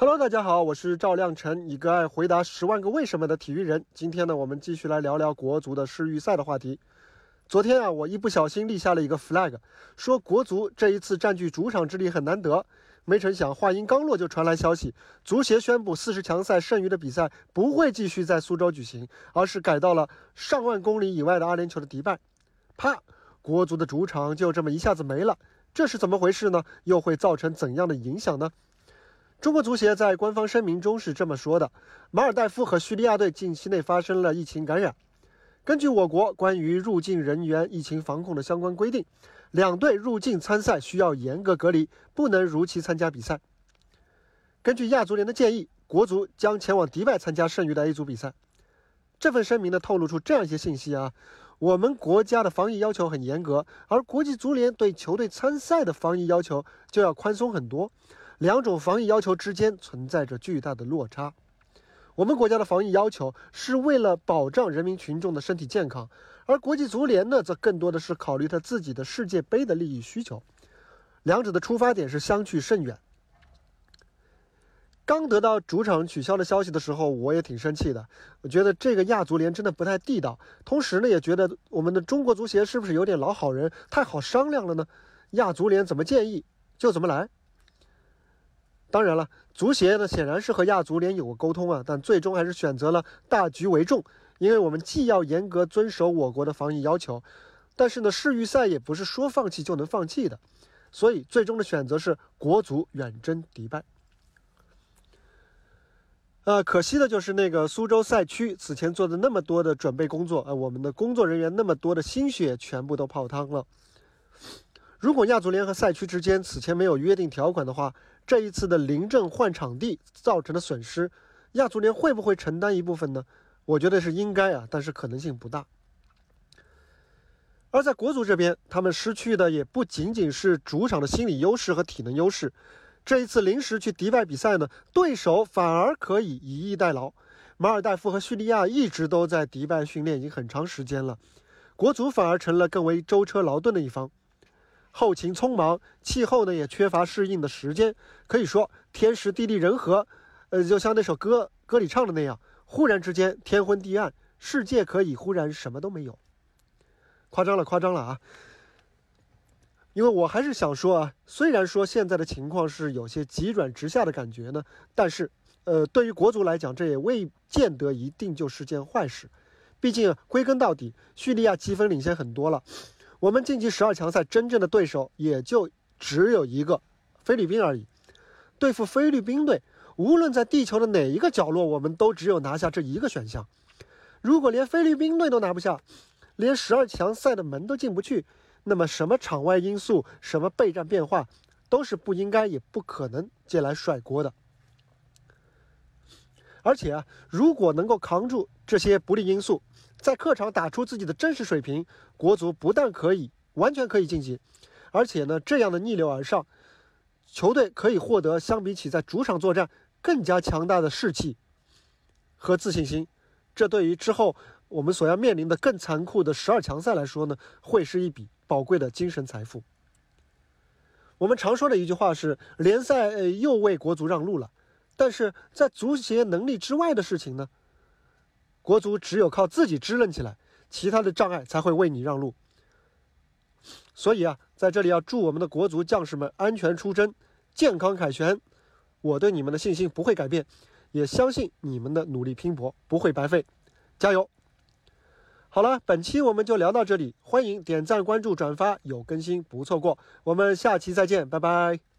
Hello，大家好，我是赵亮晨，一个爱回答十万个为什么的体育人。今天呢，我们继续来聊聊国足的世预赛的话题。昨天啊，我一不小心立下了一个 flag，说国足这一次占据主场之力很难得。没成想，话音刚落就传来消息，足协宣布四十强赛剩余的比赛不会继续在苏州举行，而是改到了上万公里以外的阿联酋的迪拜。啪，国足的主场就这么一下子没了，这是怎么回事呢？又会造成怎样的影响呢？中国足协在官方声明中是这么说的：马尔代夫和叙利亚队近期内发生了疫情感染。根据我国关于入境人员疫情防控的相关规定，两队入境参赛需要严格隔离，不能如期参加比赛。根据亚足联的建议，国足将前往迪拜参加剩余的 A 组比赛。这份声明呢，透露出这样一些信息啊：我们国家的防疫要求很严格，而国际足联对球队参赛的防疫要求就要宽松很多。两种防疫要求之间存在着巨大的落差。我们国家的防疫要求是为了保障人民群众的身体健康，而国际足联呢，则更多的是考虑他自己的世界杯的利益需求。两者的出发点是相去甚远。刚得到主场取消的消息的时候，我也挺生气的。我觉得这个亚足联真的不太地道，同时呢，也觉得我们的中国足协是不是有点老好人，太好商量了呢？亚足联怎么建议就怎么来。当然了，足协呢显然是和亚足联有过沟通啊，但最终还是选择了大局为重，因为我们既要严格遵守我国的防疫要求，但是呢世预赛也不是说放弃就能放弃的，所以最终的选择是国足远征迪拜。呃，可惜的就是那个苏州赛区此前做的那么多的准备工作，呃，我们的工作人员那么多的心血全部都泡汤了。如果亚足联和赛区之间此前没有约定条款的话，这一次的临阵换场地造成的损失，亚足联会不会承担一部分呢？我觉得是应该啊，但是可能性不大。而在国足这边，他们失去的也不仅仅是主场的心理优势和体能优势，这一次临时去迪拜比赛呢，对手反而可以以逸待劳。马尔代夫和叙利亚一直都在迪拜训练已经很长时间了，国足反而成了更为舟车劳顿的一方。后勤匆忙，气候呢也缺乏适应的时间，可以说天时地利人和，呃，就像那首歌歌里唱的那样，忽然之间天昏地暗，世界可以忽然什么都没有。夸张了，夸张了啊！因为我还是想说啊，虽然说现在的情况是有些急转直下的感觉呢，但是，呃，对于国足来讲，这也未见得一定就是件坏事。毕竟归根到底，叙利亚积分领先很多了。我们晋级十二强赛真正的对手也就只有一个菲律宾而已。对付菲律宾队，无论在地球的哪一个角落，我们都只有拿下这一个选项。如果连菲律宾队都拿不下，连十二强赛的门都进不去，那么什么场外因素、什么备战变化，都是不应该也不可能借来甩锅的。而且啊，如果能够扛住这些不利因素，在客场打出自己的真实水平，国足不但可以完全可以晋级，而且呢，这样的逆流而上，球队可以获得相比起在主场作战更加强大的士气和自信心。这对于之后我们所要面临的更残酷的十二强赛来说呢，会是一笔宝贵的精神财富。我们常说的一句话是：联赛又为国足让路了。但是在足协能力之外的事情呢？国足只有靠自己支棱起来，其他的障碍才会为你让路。所以啊，在这里要祝我们的国足将士们安全出征，健康凯旋。我对你们的信心不会改变，也相信你们的努力拼搏不会白费。加油！好了，本期我们就聊到这里，欢迎点赞、关注、转发，有更新不错过。我们下期再见，拜拜。